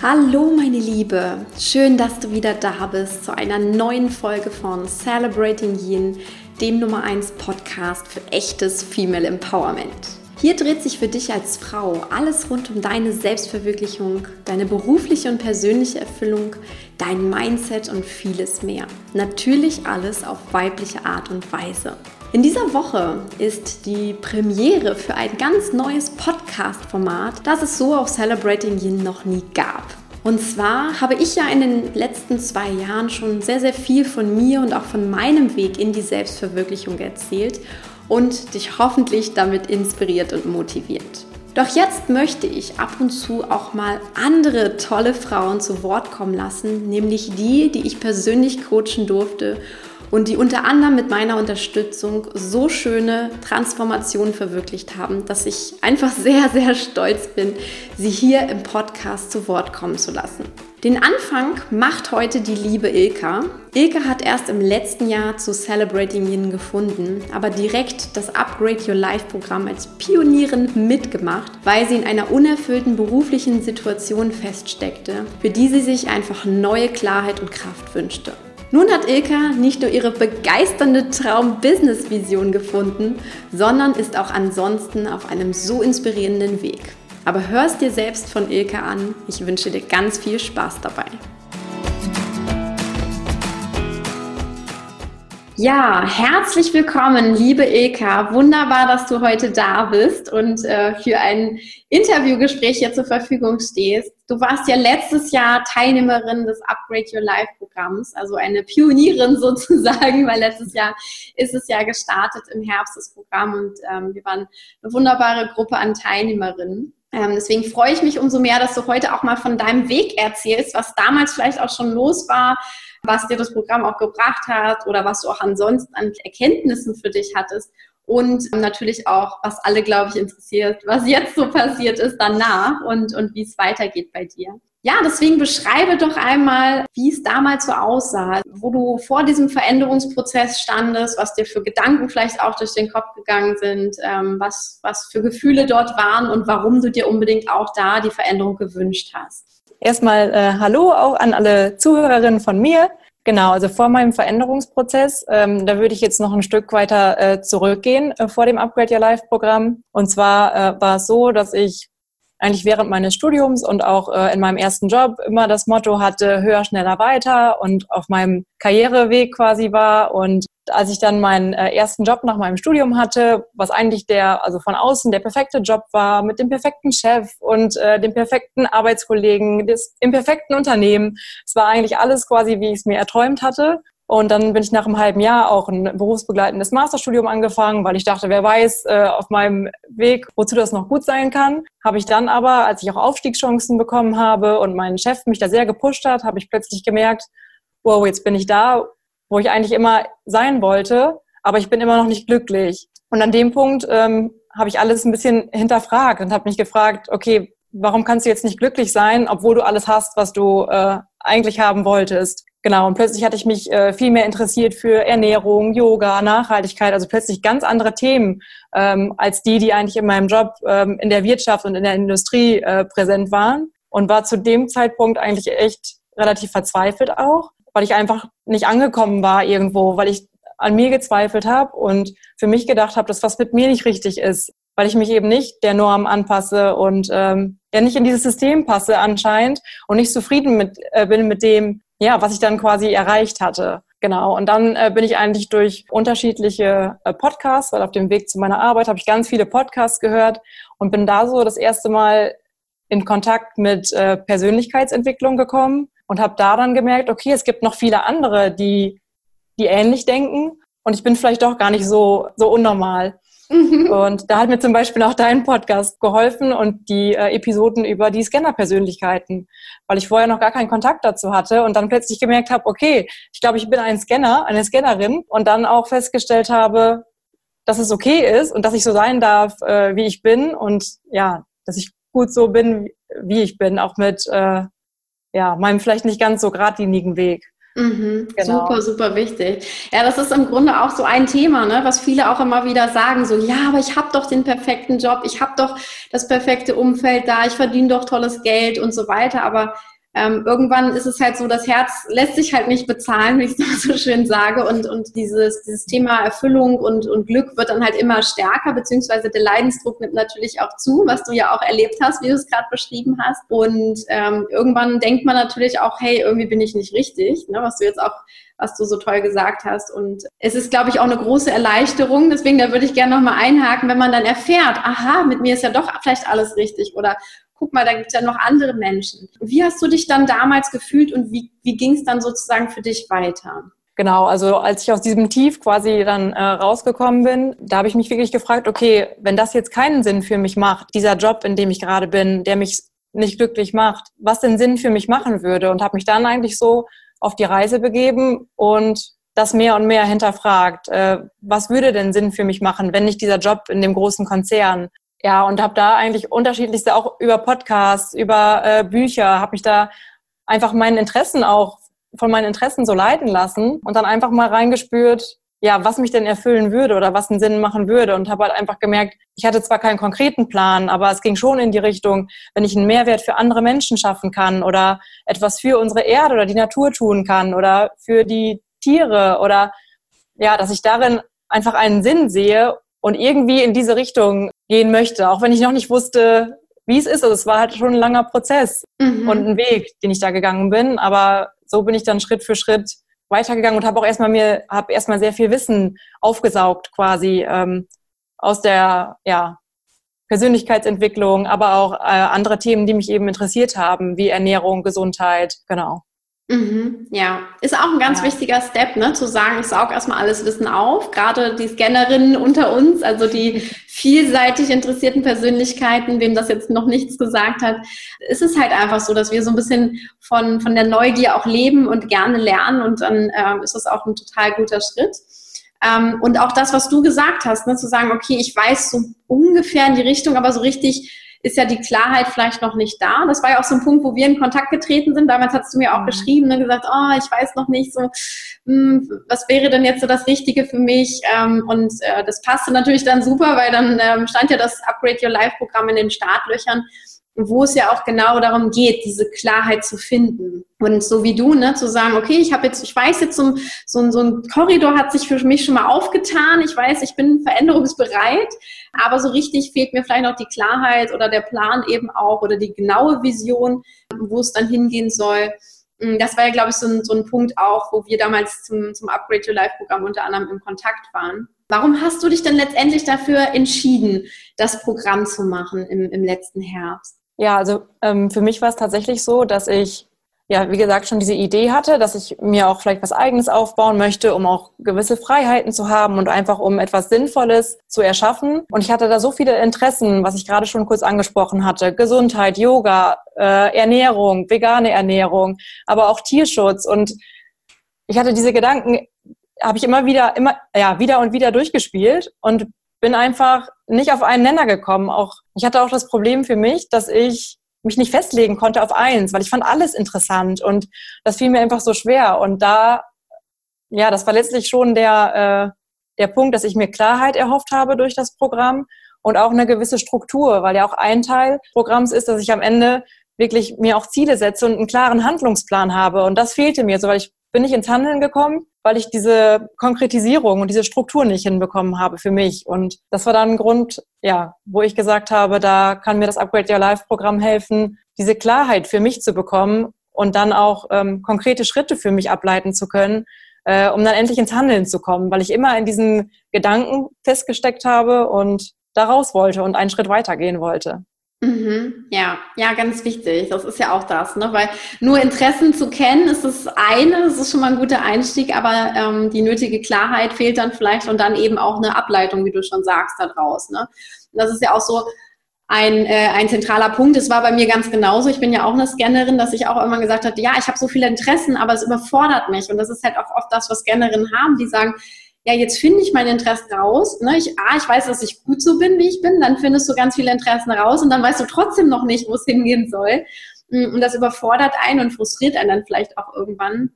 Hallo meine Liebe, schön, dass du wieder da bist zu einer neuen Folge von Celebrating Yin, dem Nummer 1 Podcast für echtes Female Empowerment. Hier dreht sich für dich als Frau alles rund um deine Selbstverwirklichung, deine berufliche und persönliche Erfüllung, dein Mindset und vieles mehr. Natürlich alles auf weibliche Art und Weise. In dieser Woche ist die Premiere für ein ganz neues Podcast-Format, das es so auf Celebrating Yin noch nie gab. Und zwar habe ich ja in den letzten zwei Jahren schon sehr, sehr viel von mir und auch von meinem Weg in die Selbstverwirklichung erzählt und dich hoffentlich damit inspiriert und motiviert. Doch jetzt möchte ich ab und zu auch mal andere tolle Frauen zu Wort kommen lassen, nämlich die, die ich persönlich coachen durfte und die unter anderem mit meiner Unterstützung so schöne Transformationen verwirklicht haben, dass ich einfach sehr, sehr stolz bin, sie hier im Podcast zu Wort kommen zu lassen. Den Anfang macht heute die liebe Ilka. Ilka hat erst im letzten Jahr zu Celebrating Yin gefunden, aber direkt das Upgrade Your Life Programm als Pionierin mitgemacht, weil sie in einer unerfüllten beruflichen Situation feststeckte, für die sie sich einfach neue Klarheit und Kraft wünschte. Nun hat Ilka nicht nur ihre begeisternde Traum-Business-Vision gefunden, sondern ist auch ansonsten auf einem so inspirierenden Weg. Aber hör es dir selbst von Ilka an. Ich wünsche dir ganz viel Spaß dabei. Ja, herzlich willkommen, liebe Ilka. Wunderbar, dass du heute da bist und äh, für ein Interviewgespräch hier zur Verfügung stehst. Du warst ja letztes Jahr Teilnehmerin des Upgrade Your Life Programms, also eine Pionierin sozusagen, weil letztes Jahr ist es ja gestartet im Herbst das Programm und ähm, wir waren eine wunderbare Gruppe an Teilnehmerinnen. Ähm, deswegen freue ich mich umso mehr, dass du heute auch mal von deinem Weg erzählst, was damals vielleicht auch schon los war, was dir das Programm auch gebracht hat oder was du auch ansonsten an Erkenntnissen für dich hattest. Und natürlich auch, was alle, glaube ich, interessiert, was jetzt so passiert ist danach und, und wie es weitergeht bei dir. Ja, deswegen beschreibe doch einmal, wie es damals so aussah, wo du vor diesem Veränderungsprozess standest, was dir für Gedanken vielleicht auch durch den Kopf gegangen sind, ähm, was, was für Gefühle dort waren und warum du dir unbedingt auch da die Veränderung gewünscht hast. Erstmal äh, Hallo auch an alle Zuhörerinnen von mir. Genau, also vor meinem Veränderungsprozess, ähm, da würde ich jetzt noch ein Stück weiter äh, zurückgehen äh, vor dem Upgrade Your Life Programm. Und zwar äh, war es so, dass ich eigentlich während meines Studiums und auch äh, in meinem ersten Job immer das Motto hatte, höher, schneller, weiter und auf meinem Karriereweg quasi war und als ich dann meinen äh, ersten Job nach meinem Studium hatte, was eigentlich der, also von außen der perfekte Job war, mit dem perfekten Chef und äh, dem perfekten Arbeitskollegen, des, im perfekten Unternehmen. Es war eigentlich alles quasi, wie ich es mir erträumt hatte. Und dann bin ich nach einem halben Jahr auch ein berufsbegleitendes Masterstudium angefangen, weil ich dachte, wer weiß, äh, auf meinem Weg, wozu das noch gut sein kann. Habe ich dann aber, als ich auch Aufstiegschancen bekommen habe und mein Chef mich da sehr gepusht hat, habe ich plötzlich gemerkt, wow, jetzt bin ich da, wo ich eigentlich immer sein wollte, aber ich bin immer noch nicht glücklich. Und an dem Punkt ähm, habe ich alles ein bisschen hinterfragt und habe mich gefragt, okay, warum kannst du jetzt nicht glücklich sein, obwohl du alles hast, was du äh, eigentlich haben wolltest? Genau, und plötzlich hatte ich mich äh, viel mehr interessiert für Ernährung, Yoga, Nachhaltigkeit, also plötzlich ganz andere Themen ähm, als die, die eigentlich in meinem Job ähm, in der Wirtschaft und in der Industrie äh, präsent waren. Und war zu dem Zeitpunkt eigentlich echt relativ verzweifelt auch weil ich einfach nicht angekommen war irgendwo, weil ich an mir gezweifelt habe und für mich gedacht habe, dass was mit mir nicht richtig ist, weil ich mich eben nicht der Norm anpasse und ähm, ja nicht in dieses System passe anscheinend und nicht zufrieden mit, äh, bin mit dem, ja, was ich dann quasi erreicht hatte. Genau. Und dann äh, bin ich eigentlich durch unterschiedliche äh, Podcasts, weil auf dem Weg zu meiner Arbeit habe ich ganz viele Podcasts gehört und bin da so das erste Mal in Kontakt mit äh, Persönlichkeitsentwicklung gekommen und habe da dann gemerkt, okay, es gibt noch viele andere, die, die ähnlich denken und ich bin vielleicht doch gar nicht so, so unnormal. Mhm. Und da hat mir zum Beispiel auch dein Podcast geholfen und die äh, Episoden über die Scanner-Persönlichkeiten, weil ich vorher noch gar keinen Kontakt dazu hatte und dann plötzlich gemerkt habe, okay, ich glaube, ich bin ein Scanner, eine Scannerin und dann auch festgestellt habe, dass es okay ist und dass ich so sein darf, äh, wie ich bin und ja, dass ich gut so bin, wie ich bin, auch mit äh, ja, meinem vielleicht nicht ganz so geradlinigen Weg. Mhm, genau. Super, super wichtig. Ja, das ist im Grunde auch so ein Thema, ne, was viele auch immer wieder sagen, so, ja, aber ich habe doch den perfekten Job, ich habe doch das perfekte Umfeld da, ich verdiene doch tolles Geld und so weiter, aber ähm, irgendwann ist es halt so, das Herz lässt sich halt nicht bezahlen, wie ich es so schön sage. Und, und dieses, dieses Thema Erfüllung und, und Glück wird dann halt immer stärker, beziehungsweise der Leidensdruck nimmt natürlich auch zu, was du ja auch erlebt hast, wie du es gerade beschrieben hast. Und ähm, irgendwann denkt man natürlich auch, hey, irgendwie bin ich nicht richtig, ne, was du jetzt auch was du so toll gesagt hast. Und es ist, glaube ich, auch eine große Erleichterung. Deswegen, da würde ich gerne nochmal einhaken, wenn man dann erfährt, aha, mit mir ist ja doch vielleicht alles richtig oder guck mal, da gibt es ja noch andere Menschen. Wie hast du dich dann damals gefühlt und wie, wie ging es dann sozusagen für dich weiter? Genau, also als ich aus diesem Tief quasi dann äh, rausgekommen bin, da habe ich mich wirklich gefragt, okay, wenn das jetzt keinen Sinn für mich macht, dieser Job, in dem ich gerade bin, der mich nicht glücklich macht, was den Sinn für mich machen würde und habe mich dann eigentlich so auf die Reise begeben und das mehr und mehr hinterfragt. Äh, was würde denn Sinn für mich machen, wenn nicht dieser Job in dem großen Konzern? Ja, und habe da eigentlich unterschiedlichste auch über Podcasts, über äh, Bücher, habe mich da einfach meinen Interessen auch von meinen Interessen so leiten lassen und dann einfach mal reingespürt, ja, was mich denn erfüllen würde oder was einen Sinn machen würde und habe halt einfach gemerkt, ich hatte zwar keinen konkreten Plan, aber es ging schon in die Richtung, wenn ich einen Mehrwert für andere Menschen schaffen kann oder etwas für unsere Erde oder die Natur tun kann oder für die Tiere oder ja, dass ich darin einfach einen Sinn sehe und irgendwie in diese Richtung gehen möchte, auch wenn ich noch nicht wusste, wie es ist. Also es war halt schon ein langer Prozess mhm. und ein Weg, den ich da gegangen bin. Aber so bin ich dann Schritt für Schritt weitergegangen und habe auch erstmal mir, habe erstmal sehr viel Wissen aufgesaugt quasi ähm, aus der ja, Persönlichkeitsentwicklung, aber auch äh, andere Themen, die mich eben interessiert haben, wie Ernährung, Gesundheit, genau. Mhm, ja, ist auch ein ganz ja. wichtiger Step, ne, zu sagen, ich saug erstmal alles Wissen auf, gerade die Scannerinnen unter uns, also die vielseitig interessierten Persönlichkeiten, wem das jetzt noch nichts gesagt hat, ist es halt einfach so, dass wir so ein bisschen von, von der Neugier auch leben und gerne lernen und dann ähm, ist das auch ein total guter Schritt. Ähm, und auch das, was du gesagt hast, ne, zu sagen, okay, ich weiß so ungefähr in die Richtung, aber so richtig ist ja die Klarheit vielleicht noch nicht da. Das war ja auch so ein Punkt, wo wir in Kontakt getreten sind. Damals hast du mir auch mhm. geschrieben und gesagt, oh, ich weiß noch nicht so, hm, was wäre denn jetzt so das Richtige für mich? Ähm, und äh, das passte natürlich dann super, weil dann ähm, stand ja das Upgrade Your Life Programm in den Startlöchern wo es ja auch genau darum geht, diese Klarheit zu finden. Und so wie du, ne, zu sagen, okay, ich habe jetzt, ich weiß jetzt, so, so, so ein Korridor hat sich für mich schon mal aufgetan. Ich weiß, ich bin veränderungsbereit, aber so richtig fehlt mir vielleicht noch die Klarheit oder der Plan eben auch oder die genaue Vision, wo es dann hingehen soll. Mm, das war ja, glaube ich, so ein, so ein Punkt auch, wo wir damals zum, zum Upgrade Your Life Programm unter anderem im Kontakt waren. Warum hast du dich denn letztendlich dafür entschieden, das Programm zu machen im, im letzten Herbst? Ja, also ähm, für mich war es tatsächlich so, dass ich, ja, wie gesagt, schon diese Idee hatte, dass ich mir auch vielleicht was Eigenes aufbauen möchte, um auch gewisse Freiheiten zu haben und einfach um etwas Sinnvolles zu erschaffen. Und ich hatte da so viele Interessen, was ich gerade schon kurz angesprochen hatte. Gesundheit, Yoga, äh, Ernährung, vegane Ernährung, aber auch Tierschutz. Und ich hatte diese Gedanken, habe ich immer wieder, immer, ja, wieder und wieder durchgespielt und bin einfach nicht auf einen Nenner gekommen. Auch ich hatte auch das Problem für mich, dass ich mich nicht festlegen konnte auf eins, weil ich fand alles interessant und das fiel mir einfach so schwer. Und da, ja, das war letztlich schon der, äh, der Punkt, dass ich mir Klarheit erhofft habe durch das Programm und auch eine gewisse Struktur, weil ja auch ein Teil Programms ist, dass ich am Ende wirklich mir auch Ziele setze und einen klaren Handlungsplan habe. Und das fehlte mir so, weil ich bin nicht ins Handeln gekommen, weil ich diese Konkretisierung und diese Struktur nicht hinbekommen habe für mich. Und das war dann ein Grund, ja, wo ich gesagt habe, da kann mir das Upgrade Your Life Programm helfen, diese Klarheit für mich zu bekommen und dann auch ähm, konkrete Schritte für mich ableiten zu können, äh, um dann endlich ins Handeln zu kommen, weil ich immer in diesen Gedanken festgesteckt habe und da raus wollte und einen Schritt weitergehen wollte. Mhm, ja, ja, ganz wichtig. Das ist ja auch das, ne? Weil nur Interessen zu kennen, ist das eine, das ist schon mal ein guter Einstieg, aber ähm, die nötige Klarheit fehlt dann vielleicht und dann eben auch eine Ableitung, wie du schon sagst, daraus. Ne? Das ist ja auch so ein, äh, ein zentraler Punkt. Es war bei mir ganz genauso. Ich bin ja auch eine Scannerin, dass ich auch immer gesagt hatte, ja, ich habe so viele Interessen, aber es überfordert mich. Und das ist halt auch oft das, was Scannerinnen haben, die sagen, ja, jetzt finde ich meine Interessen raus. Ne? Ich, ah, ich weiß, dass ich gut so bin, wie ich bin. Dann findest du ganz viele Interessen raus und dann weißt du trotzdem noch nicht, wo es hingehen soll. Mm, und das überfordert einen und frustriert einen dann vielleicht auch irgendwann.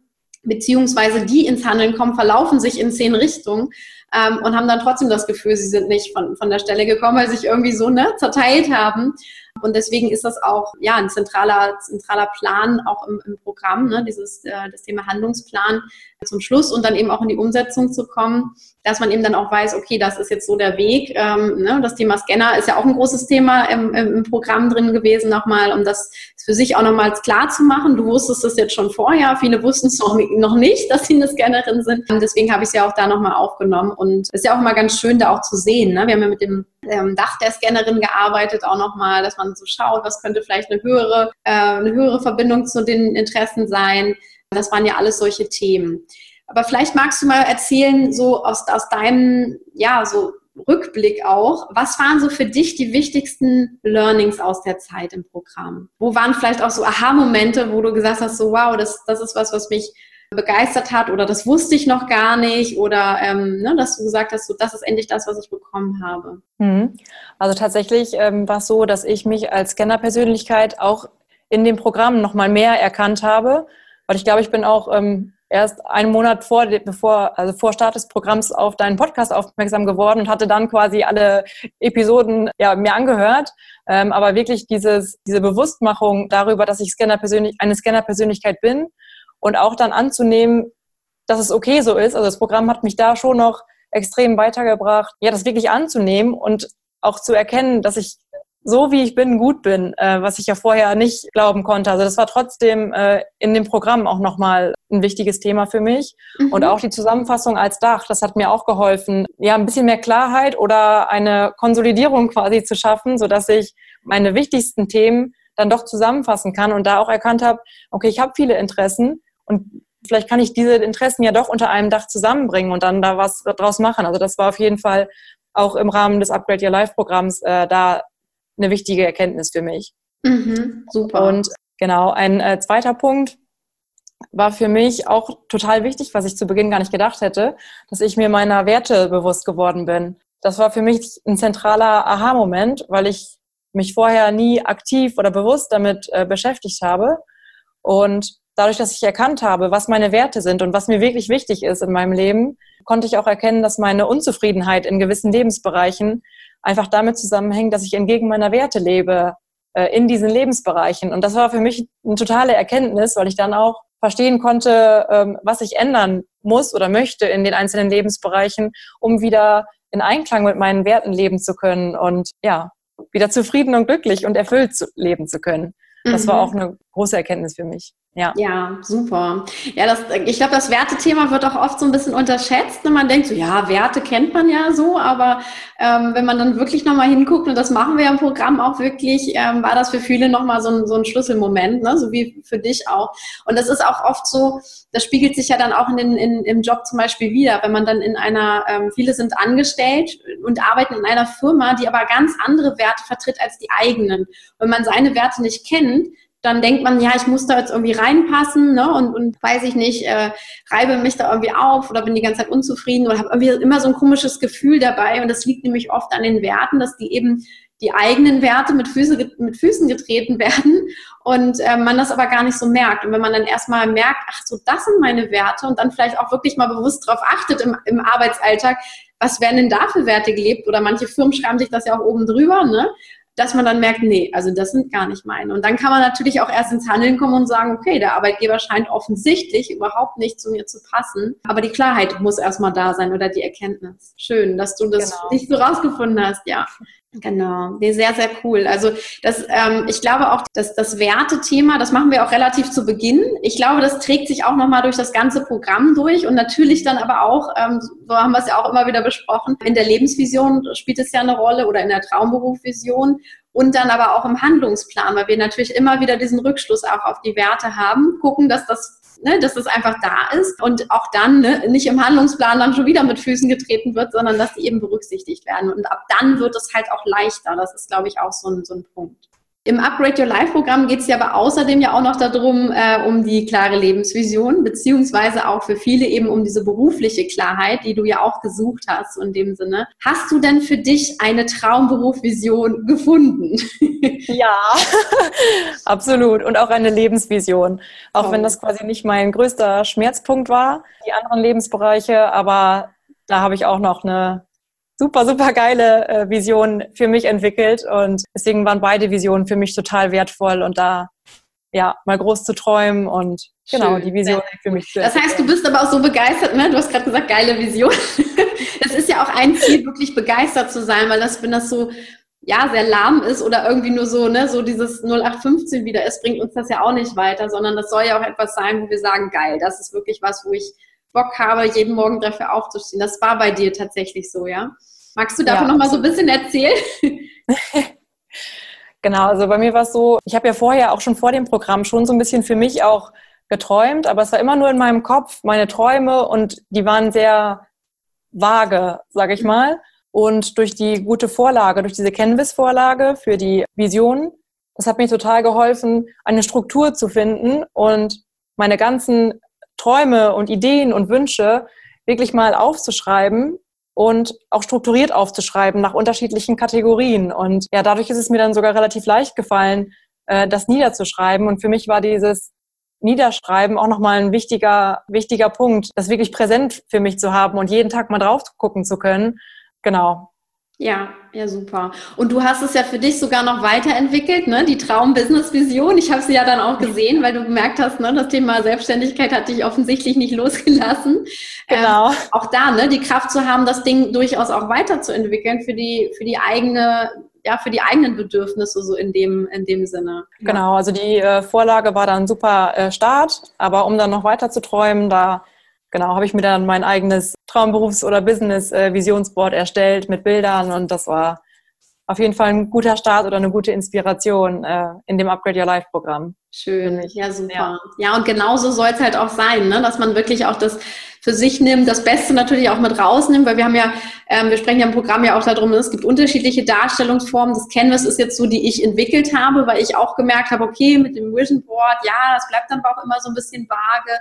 beziehungsweise die ins Handeln kommen, verlaufen sich in zehn Richtungen ähm, und haben dann trotzdem das Gefühl, sie sind nicht von, von der Stelle gekommen, weil sie sich irgendwie so ne, zerteilt haben. Und deswegen ist das auch ja ein zentraler, zentraler Plan auch im, im Programm, ne, dieses äh, das Thema Handlungsplan zum Schluss und dann eben auch in die Umsetzung zu kommen, dass man eben dann auch weiß, okay, das ist jetzt so der Weg. Ähm, ne, das Thema Scanner ist ja auch ein großes Thema im, im Programm drin gewesen nochmal, um das für sich auch nochmals klar zu machen. Du wusstest es jetzt schon vorher, viele wussten es noch, noch nicht, dass sie eine Scannerin sind. Und deswegen habe ich es ja auch da nochmal aufgenommen und es ist ja auch immer ganz schön, da auch zu sehen. Ne? Wir haben ja mit dem ähm, Dach der Scannerin gearbeitet, auch nochmal, dass man so schaut, was könnte vielleicht eine höhere, äh, eine höhere Verbindung zu den Interessen sein. Das waren ja alles solche Themen. Aber vielleicht magst du mal erzählen, so aus, aus deinem, ja, so Rückblick auch, was waren so für dich die wichtigsten Learnings aus der Zeit im Programm? Wo waren vielleicht auch so Aha-Momente, wo du gesagt hast, so wow, das, das ist was, was mich begeistert hat oder das wusste ich noch gar nicht oder ähm, ne, dass du gesagt hast, so, das ist endlich das, was ich bekommen habe? Mhm. Also tatsächlich ähm, war es so, dass ich mich als Scanner-Persönlichkeit auch in dem Programm nochmal mehr erkannt habe, weil ich glaube, ich bin auch ähm, erst einen Monat vor, bevor, also vor Start des Programms auf deinen Podcast aufmerksam geworden und hatte dann quasi alle Episoden ja, mir angehört. Ähm, aber wirklich dieses, diese Bewusstmachung darüber, dass ich Scanner persönlich, eine Scanner-Persönlichkeit bin und auch dann anzunehmen, dass es okay so ist. Also das Programm hat mich da schon noch extrem weitergebracht, ja, das wirklich anzunehmen und auch zu erkennen, dass ich so wie ich bin, gut bin, äh, was ich ja vorher nicht glauben konnte. Also das war trotzdem äh, in dem Programm auch nochmal ein wichtiges Thema für mich. Mhm. Und auch die Zusammenfassung als Dach, das hat mir auch geholfen, ja, ein bisschen mehr Klarheit oder eine Konsolidierung quasi zu schaffen, sodass ich meine wichtigsten Themen dann doch zusammenfassen kann und da auch erkannt habe, okay, ich habe viele Interessen und vielleicht kann ich diese Interessen ja doch unter einem Dach zusammenbringen und dann da was draus machen. Also das war auf jeden Fall auch im Rahmen des Upgrade Your Life Programms äh, da eine wichtige Erkenntnis für mich. Mhm, super. Und genau, ein äh, zweiter Punkt war für mich auch total wichtig, was ich zu Beginn gar nicht gedacht hätte, dass ich mir meiner Werte bewusst geworden bin. Das war für mich ein zentraler Aha-Moment, weil ich mich vorher nie aktiv oder bewusst damit äh, beschäftigt habe. Und dadurch, dass ich erkannt habe, was meine Werte sind und was mir wirklich wichtig ist in meinem Leben, konnte ich auch erkennen, dass meine Unzufriedenheit in gewissen Lebensbereichen einfach damit zusammenhängt, dass ich entgegen meiner Werte lebe äh, in diesen Lebensbereichen. Und das war für mich eine totale Erkenntnis, weil ich dann auch verstehen konnte, ähm, was ich ändern muss oder möchte in den einzelnen Lebensbereichen, um wieder in Einklang mit meinen Werten leben zu können und ja, wieder zufrieden und glücklich und erfüllt zu leben zu können. Das mhm. war auch eine große Erkenntnis für mich. Ja. ja, super. Ja, das, ich glaube, das Wertethema wird auch oft so ein bisschen unterschätzt. Und man denkt so, ja, Werte kennt man ja so, aber ähm, wenn man dann wirklich nochmal hinguckt, und das machen wir im Programm auch wirklich, ähm, war das für viele nochmal so ein, so ein Schlüsselmoment, ne? so wie für dich auch. Und das ist auch oft so, das spiegelt sich ja dann auch in den, in, im Job zum Beispiel wieder, wenn man dann in einer, ähm, viele sind angestellt und arbeiten in einer Firma, die aber ganz andere Werte vertritt als die eigenen. Wenn man seine Werte nicht kennt, dann denkt man, ja, ich muss da jetzt irgendwie reinpassen ne? und, und weiß ich nicht, äh, reibe mich da irgendwie auf oder bin die ganze Zeit unzufrieden oder habe irgendwie immer so ein komisches Gefühl dabei. Und das liegt nämlich oft an den Werten, dass die eben die eigenen Werte mit, Füße, mit Füßen getreten werden und äh, man das aber gar nicht so merkt. Und wenn man dann erstmal merkt, ach so, das sind meine Werte und dann vielleicht auch wirklich mal bewusst darauf achtet im, im Arbeitsalltag, was werden denn da für Werte gelebt? Oder manche Firmen schreiben sich das ja auch oben drüber, ne? Dass man dann merkt, nee, also das sind gar nicht meine. Und dann kann man natürlich auch erst ins Handeln kommen und sagen, okay, der Arbeitgeber scheint offensichtlich überhaupt nicht zu mir zu passen. Aber die Klarheit muss erstmal da sein oder die Erkenntnis. Schön, dass du das genau. nicht so rausgefunden hast, ja. Genau, nee, sehr, sehr cool. Also das, ähm, ich glaube auch, dass das Wertethema, das machen wir auch relativ zu Beginn. Ich glaube, das trägt sich auch nochmal durch das ganze Programm durch und natürlich dann aber auch, ähm, so haben wir es ja auch immer wieder besprochen, in der Lebensvision spielt es ja eine Rolle oder in der Traumberufvision und dann aber auch im Handlungsplan, weil wir natürlich immer wieder diesen Rückschluss auch auf die Werte haben, gucken, dass das ne, dass das einfach da ist und auch dann ne, nicht im Handlungsplan dann schon wieder mit Füßen getreten wird, sondern dass die eben berücksichtigt werden. Und ab dann wird es halt auch leichter. Das ist, glaube ich, auch so ein, so ein Punkt. Im Upgrade Your Life Programm geht es ja aber außerdem ja auch noch darum, äh, um die klare Lebensvision, beziehungsweise auch für viele eben um diese berufliche Klarheit, die du ja auch gesucht hast in dem Sinne. Hast du denn für dich eine Traumberufvision gefunden? Ja, absolut. Und auch eine Lebensvision. Auch oh. wenn das quasi nicht mein größter Schmerzpunkt war, die anderen Lebensbereiche, aber da habe ich auch noch eine super, super geile äh, Vision für mich entwickelt. Und deswegen waren beide Visionen für mich total wertvoll. Und da ja, mal groß zu träumen und genau, die Vision für mich zu Das heißt, du bist aber auch so begeistert, ne? Du hast gerade gesagt, geile Vision. Es ist ja auch ein Ziel, wirklich begeistert zu sein, weil das, wenn das so, ja, sehr lahm ist oder irgendwie nur so, ne, so dieses 0815 wieder ist, bringt uns das ja auch nicht weiter, sondern das soll ja auch etwas sein, wo wir sagen, geil, das ist wirklich was, wo ich Bock habe, jeden Morgen dafür aufzustehen. Das war bei dir tatsächlich so, ja? Magst du davon ja, noch mal so ein bisschen erzählen? genau, also bei mir war es so, ich habe ja vorher auch schon vor dem Programm schon so ein bisschen für mich auch geträumt, aber es war immer nur in meinem Kopf, meine Träume und die waren sehr vage, sage ich mal. Und durch die gute Vorlage, durch diese Canvas-Vorlage für die Visionen, das hat mir total geholfen, eine Struktur zu finden und meine ganzen Träume und Ideen und Wünsche wirklich mal aufzuschreiben und auch strukturiert aufzuschreiben nach unterschiedlichen Kategorien. Und ja, dadurch ist es mir dann sogar relativ leicht gefallen, äh, das niederzuschreiben. Und für mich war dieses Niederschreiben auch nochmal ein wichtiger, wichtiger Punkt, das wirklich präsent für mich zu haben und jeden Tag mal drauf gucken zu können. Genau. Ja, ja, super. Und du hast es ja für dich sogar noch weiterentwickelt, ne? Die Traum-Business-Vision. Ich habe sie ja dann auch gesehen, weil du gemerkt hast, ne, das Thema Selbstständigkeit hat dich offensichtlich nicht losgelassen. Genau. Ähm, auch da, ne, die Kraft zu haben, das Ding durchaus auch weiterzuentwickeln für die, für die eigene ja, für die eigenen Bedürfnisse so in dem, in dem Sinne. Genau, also die äh, Vorlage war dann super äh, Start, aber um dann noch weiter zu träumen, da genau, habe ich mir dann mein eigenes Traumberufs- oder Business-Visionsboard erstellt mit Bildern und das war auf jeden Fall ein guter Start oder eine gute Inspiration äh, in dem Upgrade Your Life Programm. Schön, ja super. Ja. ja, und genauso soll es halt auch sein, ne? dass man wirklich auch das für sich nimmt, das Beste natürlich auch mit rausnimmt, weil wir haben ja, ähm, wir sprechen ja im Programm ja auch darum, es gibt unterschiedliche Darstellungsformen. Das Canvas ist jetzt so, die ich entwickelt habe, weil ich auch gemerkt habe, okay, mit dem Vision Board, ja, das bleibt dann aber auch immer so ein bisschen vage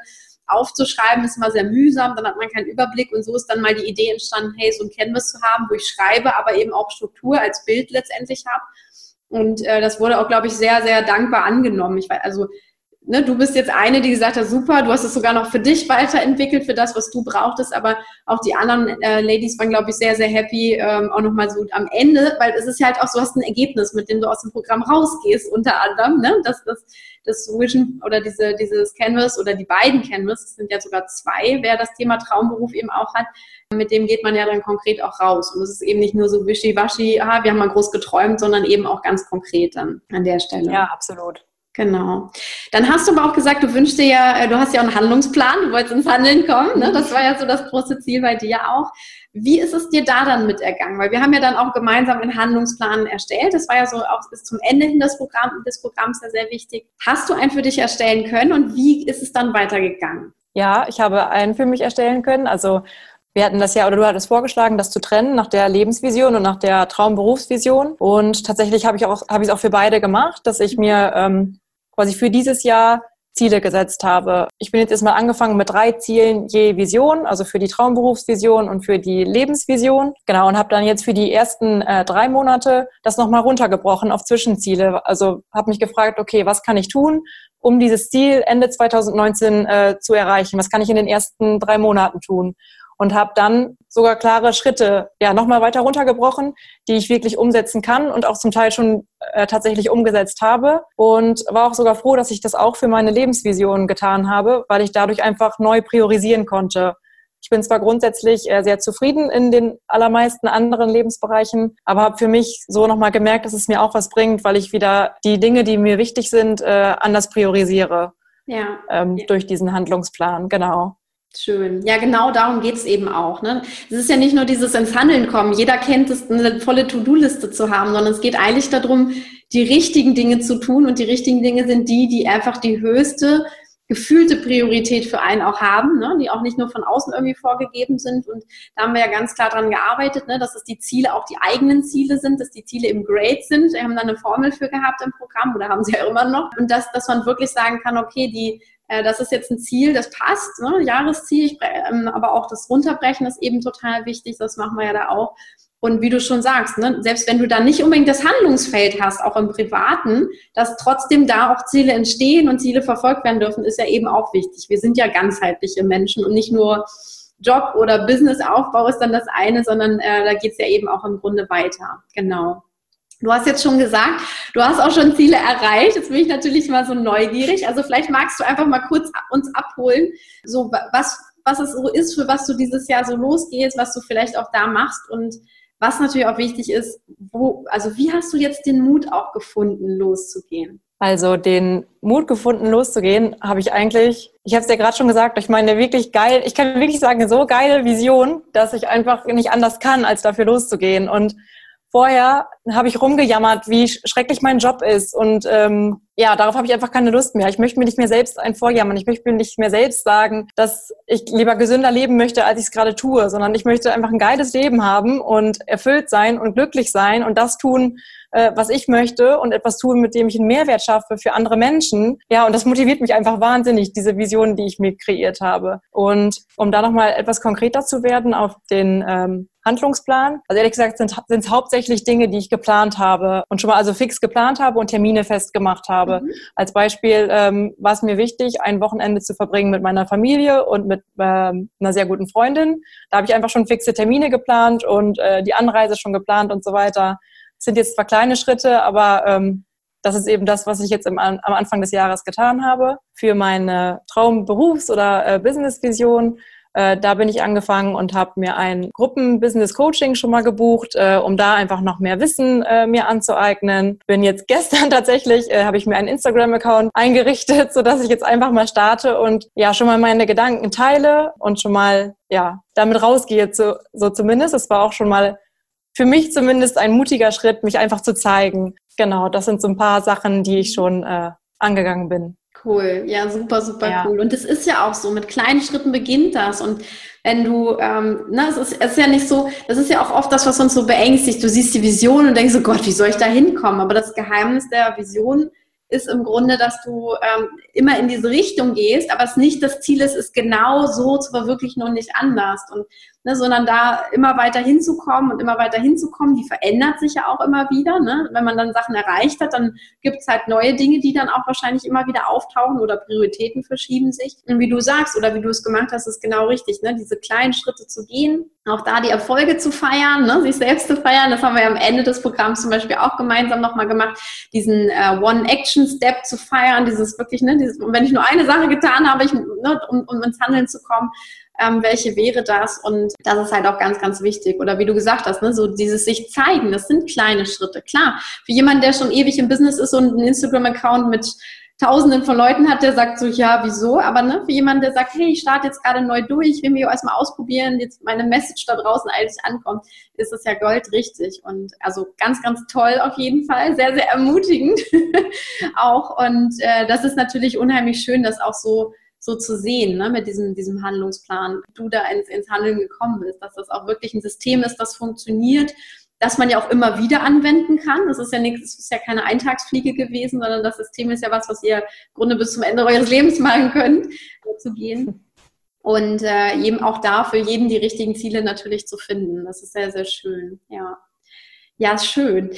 aufzuschreiben ist immer sehr mühsam, dann hat man keinen Überblick und so ist dann mal die Idee entstanden, hey, so ein Canvas zu haben, wo ich schreibe, aber eben auch Struktur als Bild letztendlich habe. Und äh, das wurde auch, glaube ich, sehr, sehr dankbar angenommen. Ich weiß, also ne, du bist jetzt eine, die gesagt hat, super, du hast es sogar noch für dich weiterentwickelt, für das, was du brauchtest, aber auch die anderen äh, Ladies waren, glaube ich, sehr, sehr happy, ähm, auch nochmal so am Ende, weil es ist halt auch so, hast ein Ergebnis, mit dem du aus dem Programm rausgehst, unter anderem, ne, das, das, das Vision oder diese, dieses Canvas oder die beiden Canvas, es sind ja sogar zwei, wer das Thema Traumberuf eben auch hat, mit dem geht man ja dann konkret auch raus. Und es ist eben nicht nur so wischiwaschi, ah, wir haben mal groß geträumt, sondern eben auch ganz konkret dann an der Stelle. Ja, absolut. Genau. Dann hast du aber auch gesagt, du wünschst dir ja, äh, du hast ja auch einen Handlungsplan, du wolltest ins Handeln kommen. Ne? Das war ja so das große Ziel bei dir auch. Wie ist es dir da dann mit ergangen? Weil wir haben ja dann auch gemeinsam einen Handlungsplan erstellt. Das war ja so auch bis zum Ende hin des, Programm, des Programms ja sehr wichtig. Hast du einen für dich erstellen können und wie ist es dann weitergegangen? Ja, ich habe einen für mich erstellen können. Also wir hatten das ja, oder du hattest vorgeschlagen, das zu trennen nach der Lebensvision und nach der Traumberufsvision. Und tatsächlich habe ich auch, habe ich es auch für beide gemacht, dass ich mir ähm, quasi für dieses Jahr Ziele gesetzt habe. Ich bin jetzt erstmal angefangen mit drei Zielen je Vision, also für die Traumberufsvision und für die Lebensvision. Genau, und habe dann jetzt für die ersten äh, drei Monate das nochmal runtergebrochen auf Zwischenziele. Also habe mich gefragt, okay, was kann ich tun, um dieses Ziel Ende 2019 äh, zu erreichen? Was kann ich in den ersten drei Monaten tun? Und habe dann sogar klare Schritte ja nochmal weiter runtergebrochen, die ich wirklich umsetzen kann und auch zum Teil schon äh, tatsächlich umgesetzt habe und war auch sogar froh, dass ich das auch für meine Lebensvision getan habe, weil ich dadurch einfach neu priorisieren konnte. Ich bin zwar grundsätzlich äh, sehr zufrieden in den allermeisten anderen Lebensbereichen, aber habe für mich so nochmal gemerkt, dass es mir auch was bringt, weil ich wieder die Dinge, die mir wichtig sind, äh, anders priorisiere. Ja. Ähm, ja. Durch diesen Handlungsplan, genau. Schön. Ja, genau darum geht's eben auch. Ne? Es ist ja nicht nur dieses ins Handeln kommen. Jeder kennt es, eine volle To-Do-Liste zu haben, sondern es geht eigentlich darum, die richtigen Dinge zu tun. Und die richtigen Dinge sind die, die einfach die höchste gefühlte Priorität für einen auch haben, ne? die auch nicht nur von außen irgendwie vorgegeben sind. Und da haben wir ja ganz klar dran gearbeitet, ne? dass es die Ziele auch die eigenen Ziele sind, dass die Ziele im Grade sind. Wir haben da eine Formel für gehabt im Programm oder haben sie ja immer noch. Und dass, dass man wirklich sagen kann, okay, die äh, das ist jetzt ein Ziel, das passt, ne? Jahresziel, ich, ähm, aber auch das Runterbrechen ist eben total wichtig, das machen wir ja da auch. Und wie du schon sagst, ne, selbst wenn du da nicht unbedingt das Handlungsfeld hast, auch im Privaten, dass trotzdem da auch Ziele entstehen und Ziele verfolgt werden dürfen, ist ja eben auch wichtig. Wir sind ja ganzheitliche Menschen und nicht nur Job oder Businessaufbau ist dann das eine, sondern äh, da geht's ja eben auch im Grunde weiter. Genau. Du hast jetzt schon gesagt, du hast auch schon Ziele erreicht. Jetzt bin ich natürlich mal so neugierig. Also vielleicht magst du einfach mal kurz uns abholen, so was, was es so ist, für was du dieses Jahr so losgehst, was du vielleicht auch da machst und was natürlich auch wichtig ist, wo, also wie hast du jetzt den Mut auch gefunden, loszugehen? Also den Mut gefunden, loszugehen, habe ich eigentlich, ich habe es ja gerade schon gesagt, ich meine wirklich geil, ich kann wirklich sagen, so geile Vision, dass ich einfach nicht anders kann, als dafür loszugehen. Und vorher habe ich rumgejammert, wie schrecklich mein Job ist. Und ähm, ja, darauf habe ich einfach keine Lust mehr. Ich möchte mir nicht mehr selbst ein vorjammern. Ich möchte mir nicht mehr selbst sagen, dass ich lieber gesünder leben möchte, als ich es gerade tue, sondern ich möchte einfach ein geiles Leben haben und erfüllt sein und glücklich sein und das tun, äh, was ich möchte und etwas tun, mit dem ich einen Mehrwert schaffe für andere Menschen. Ja, und das motiviert mich einfach wahnsinnig, diese Vision, die ich mir kreiert habe. Und um da nochmal etwas konkreter zu werden auf den ähm, Handlungsplan. Also ehrlich gesagt sind es hauptsächlich Dinge, die ich geplant habe und schon mal also fix geplant habe und Termine festgemacht habe. Mhm. Als Beispiel ähm, war es mir wichtig, ein Wochenende zu verbringen mit meiner Familie und mit ähm, einer sehr guten Freundin. Da habe ich einfach schon fixe Termine geplant und äh, die Anreise schon geplant und so weiter. Das sind jetzt zwar kleine Schritte, aber ähm, das ist eben das, was ich jetzt im, am Anfang des Jahres getan habe für meine Traumberufs- oder äh, Business-Vision äh, da bin ich angefangen und habe mir ein Gruppen-Business-Coaching schon mal gebucht, äh, um da einfach noch mehr Wissen äh, mir anzueignen. Bin jetzt gestern tatsächlich, äh, habe ich mir einen Instagram-Account eingerichtet, so dass ich jetzt einfach mal starte und ja schon mal meine Gedanken teile und schon mal ja damit rausgehe, so, so zumindest. Es war auch schon mal für mich zumindest ein mutiger Schritt, mich einfach zu zeigen. Genau, das sind so ein paar Sachen, die ich schon äh, angegangen bin. Cool, ja, super, super ja. cool. Und es ist ja auch so, mit kleinen Schritten beginnt das. Und wenn du, ähm, ne, es ist, es ist ja nicht so, das ist ja auch oft das, was uns so beängstigt. Du siehst die Vision und denkst so, Gott, wie soll ich da hinkommen? Aber das Geheimnis der Vision ist im Grunde, dass du ähm, immer in diese Richtung gehst, aber es nicht das Ziel ist, es genau so zu verwirklichen und nicht anders. Und ne, sondern da immer weiter hinzukommen und immer weiter hinzukommen, die verändert sich ja auch immer wieder. Ne? Wenn man dann Sachen erreicht hat, dann gibt es halt neue Dinge, die dann auch wahrscheinlich immer wieder auftauchen oder Prioritäten verschieben sich. Und wie du sagst oder wie du es gemacht hast, ist genau richtig, ne? diese kleinen Schritte zu gehen, auch da die Erfolge zu feiern, ne? sich selbst zu feiern. Das haben wir ja am Ende des Programms zum Beispiel auch gemeinsam nochmal gemacht, diesen äh, One-Action-Step zu feiern, dieses wirklich, ne, dieses, wenn ich nur eine Sache getan habe, ich, ne, um, um ins Handeln zu kommen, ähm, welche wäre das? Und das ist halt auch ganz, ganz wichtig. Oder wie du gesagt hast, ne, so dieses sich zeigen, das sind kleine Schritte. Klar, für jemanden, der schon ewig im Business ist und einen Instagram-Account mit Tausenden von Leuten hat, der sagt so, ja, wieso? Aber ne, für jemanden, der sagt, hey, ich starte jetzt gerade neu durch, will mich erstmal ausprobieren, jetzt meine Message da draußen eigentlich ankommt, ist es ja goldrichtig. Und also ganz, ganz toll auf jeden Fall, sehr, sehr ermutigend auch. Und äh, das ist natürlich unheimlich schön, das auch so so zu sehen, ne, mit diesem, diesem Handlungsplan, du da ins, ins Handeln gekommen bist, dass das auch wirklich ein System ist, das funktioniert, das man ja auch immer wieder anwenden kann. Das ist ja nichts, das ist ja keine Eintagsfliege gewesen, sondern das System ist ja was, was ihr im Grunde bis zum Ende eures Lebens machen könnt, zu gehen. Und äh, eben auch da für jeden die richtigen Ziele natürlich zu finden. Das ist sehr, sehr schön, ja. Ja, schön.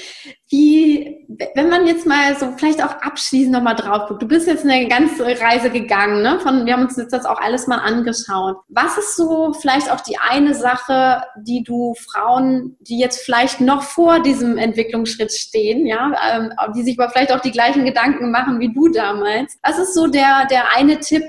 Wie, wenn man jetzt mal so vielleicht auch abschließend nochmal drauf guckt, du bist jetzt eine ganze Reise gegangen, ne? Von, wir haben uns jetzt das auch alles mal angeschaut. Was ist so vielleicht auch die eine Sache, die du Frauen, die jetzt vielleicht noch vor diesem Entwicklungsschritt stehen, ja, ähm, die sich aber vielleicht auch die gleichen Gedanken machen wie du damals. Was ist so der, der eine Tipp,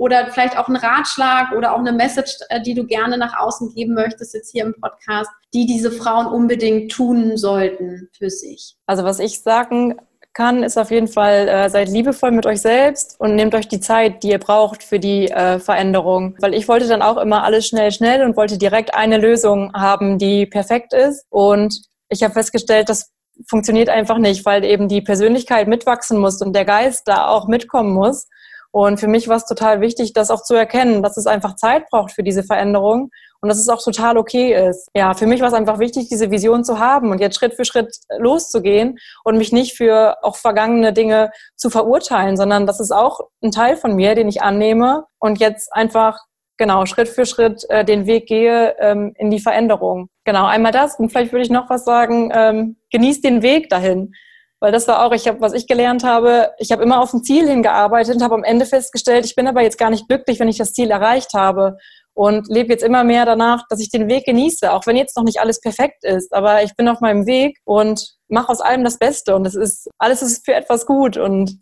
oder vielleicht auch ein Ratschlag oder auch eine Message, äh, die du gerne nach außen geben möchtest, jetzt hier im Podcast, die diese Frauen unbedingt tun sollten für sich? Also was ich sagen kann, ist auf jeden Fall, äh, seid liebevoll mit euch selbst und nehmt euch die Zeit, die ihr braucht für die äh, Veränderung. Weil ich wollte dann auch immer alles schnell, schnell und wollte direkt eine Lösung haben, die perfekt ist. Und ich habe festgestellt, das funktioniert einfach nicht, weil eben die Persönlichkeit mitwachsen muss und der Geist da auch mitkommen muss. Und für mich war es total wichtig, das auch zu erkennen, dass es einfach Zeit braucht für diese Veränderung und dass es auch total okay ist. Ja, für mich war es einfach wichtig, diese Vision zu haben und jetzt Schritt für Schritt loszugehen und mich nicht für auch vergangene Dinge zu verurteilen, sondern das ist auch ein Teil von mir, den ich annehme und jetzt einfach genau Schritt für Schritt äh, den Weg gehe ähm, in die Veränderung. Genau, einmal das und vielleicht würde ich noch was sagen, ähm, genießt den Weg dahin. Weil das war auch, ich habe, was ich gelernt habe, ich habe immer auf ein Ziel hingearbeitet und habe am Ende festgestellt, ich bin aber jetzt gar nicht glücklich, wenn ich das Ziel erreicht habe. Und lebe jetzt immer mehr danach, dass ich den Weg genieße, auch wenn jetzt noch nicht alles perfekt ist, aber ich bin auf meinem Weg und mache aus allem das Beste. Und es ist alles ist für etwas gut. Und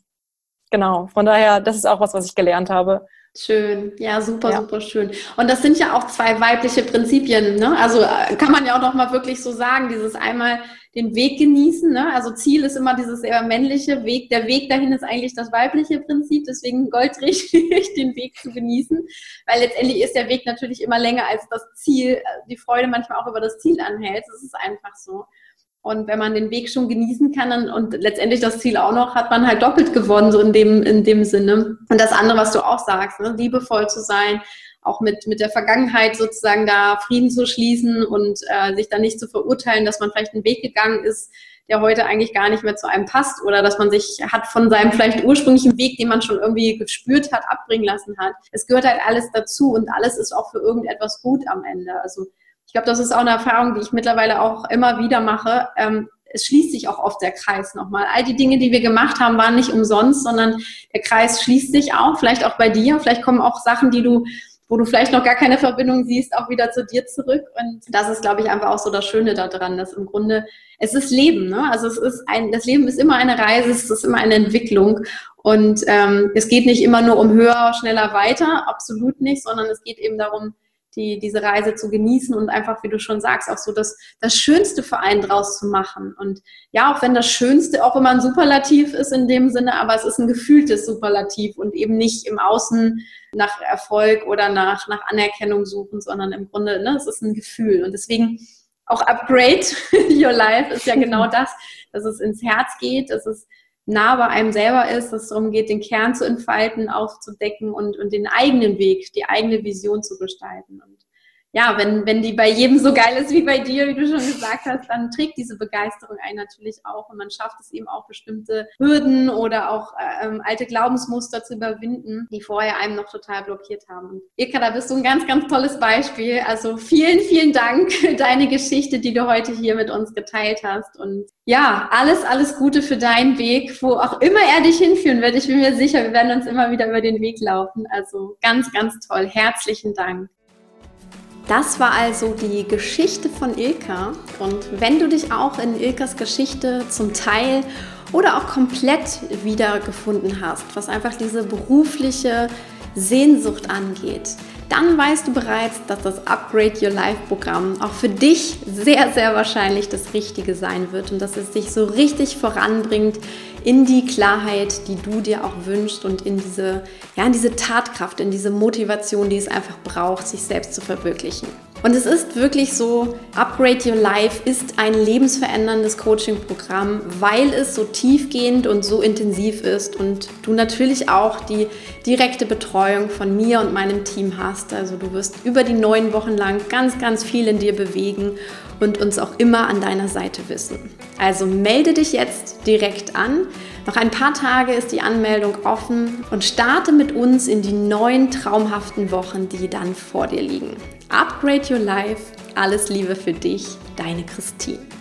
genau, von daher, das ist auch was, was ich gelernt habe. Schön, ja, super, ja. super schön. Und das sind ja auch zwei weibliche Prinzipien, ne? Also äh, kann man ja auch noch mal wirklich so sagen, dieses einmal den Weg genießen, ne? Also Ziel ist immer dieses eher männliche Weg, der Weg dahin ist eigentlich das weibliche Prinzip, deswegen goldrichtig den Weg zu genießen, weil letztendlich ist der Weg natürlich immer länger als das Ziel, die Freude manchmal auch über das Ziel anhält, das ist einfach so. Und wenn man den Weg schon genießen kann dann, und letztendlich das Ziel auch noch, hat man halt doppelt gewonnen, so in dem, in dem Sinne. Und das andere, was du auch sagst, ne? liebevoll zu sein, auch mit, mit der Vergangenheit sozusagen da Frieden zu schließen und äh, sich dann nicht zu verurteilen, dass man vielleicht einen Weg gegangen ist, der heute eigentlich gar nicht mehr zu einem passt oder dass man sich hat von seinem vielleicht ursprünglichen Weg, den man schon irgendwie gespürt hat, abbringen lassen hat. Es gehört halt alles dazu und alles ist auch für irgendetwas gut am Ende. Also ich glaube, das ist auch eine Erfahrung, die ich mittlerweile auch immer wieder mache. Ähm, es schließt sich auch oft der Kreis nochmal. All die Dinge, die wir gemacht haben, waren nicht umsonst, sondern der Kreis schließt sich auch. Vielleicht auch bei dir. Vielleicht kommen auch Sachen, die du, wo du vielleicht noch gar keine Verbindung siehst, auch wieder zu dir zurück. Und das ist, glaube ich, einfach auch so das Schöne daran, dass im Grunde es ist Leben. Ne? Also es ist ein, das Leben ist immer eine Reise, es ist immer eine Entwicklung. Und ähm, es geht nicht immer nur um höher, schneller, weiter, absolut nicht, sondern es geht eben darum, die, diese Reise zu genießen und einfach, wie du schon sagst, auch so das, das Schönste für einen draus zu machen. Und ja, auch wenn das Schönste auch immer ein Superlativ ist in dem Sinne, aber es ist ein gefühltes Superlativ und eben nicht im Außen nach Erfolg oder nach, nach Anerkennung suchen, sondern im Grunde, ne, es ist ein Gefühl. Und deswegen auch Upgrade Your Life ist ja genau das, dass es ins Herz geht, dass es nah bei einem selber ist, dass es darum geht, den Kern zu entfalten, aufzudecken und, und den eigenen Weg, die eigene Vision zu gestalten. Und ja, wenn, wenn die bei jedem so geil ist wie bei dir, wie du schon gesagt hast, dann trägt diese Begeisterung einen natürlich auch und man schafft es eben auch bestimmte Hürden oder auch ähm, alte Glaubensmuster zu überwinden, die vorher einem noch total blockiert haben. Und Ilka, da bist du ein ganz, ganz tolles Beispiel. Also vielen, vielen Dank für deine Geschichte, die du heute hier mit uns geteilt hast und ja, alles, alles Gute für deinen Weg, wo auch immer er dich hinführen wird. Ich bin mir sicher, wir werden uns immer wieder über den Weg laufen. Also ganz, ganz toll. Herzlichen Dank. Das war also die Geschichte von Ilka. Und wenn du dich auch in Ilkas Geschichte zum Teil oder auch komplett wiedergefunden hast, was einfach diese berufliche Sehnsucht angeht, dann weißt du bereits, dass das Upgrade Your Life Programm auch für dich sehr, sehr wahrscheinlich das Richtige sein wird und dass es dich so richtig voranbringt in die Klarheit, die du dir auch wünschst und in diese, ja, in diese Tatkraft, in diese Motivation, die es einfach braucht, sich selbst zu verwirklichen. Und es ist wirklich so, Upgrade Your Life ist ein lebensveränderndes Coaching-Programm, weil es so tiefgehend und so intensiv ist und du natürlich auch die direkte Betreuung von mir und meinem Team hast. Also du wirst über die neun Wochen lang ganz, ganz viel in dir bewegen und uns auch immer an deiner Seite wissen. Also melde dich jetzt direkt an. Noch ein paar Tage ist die Anmeldung offen und starte mit uns in die neun traumhaften Wochen, die dann vor dir liegen. Upgrade Your Life. Alles Liebe für dich, deine Christine.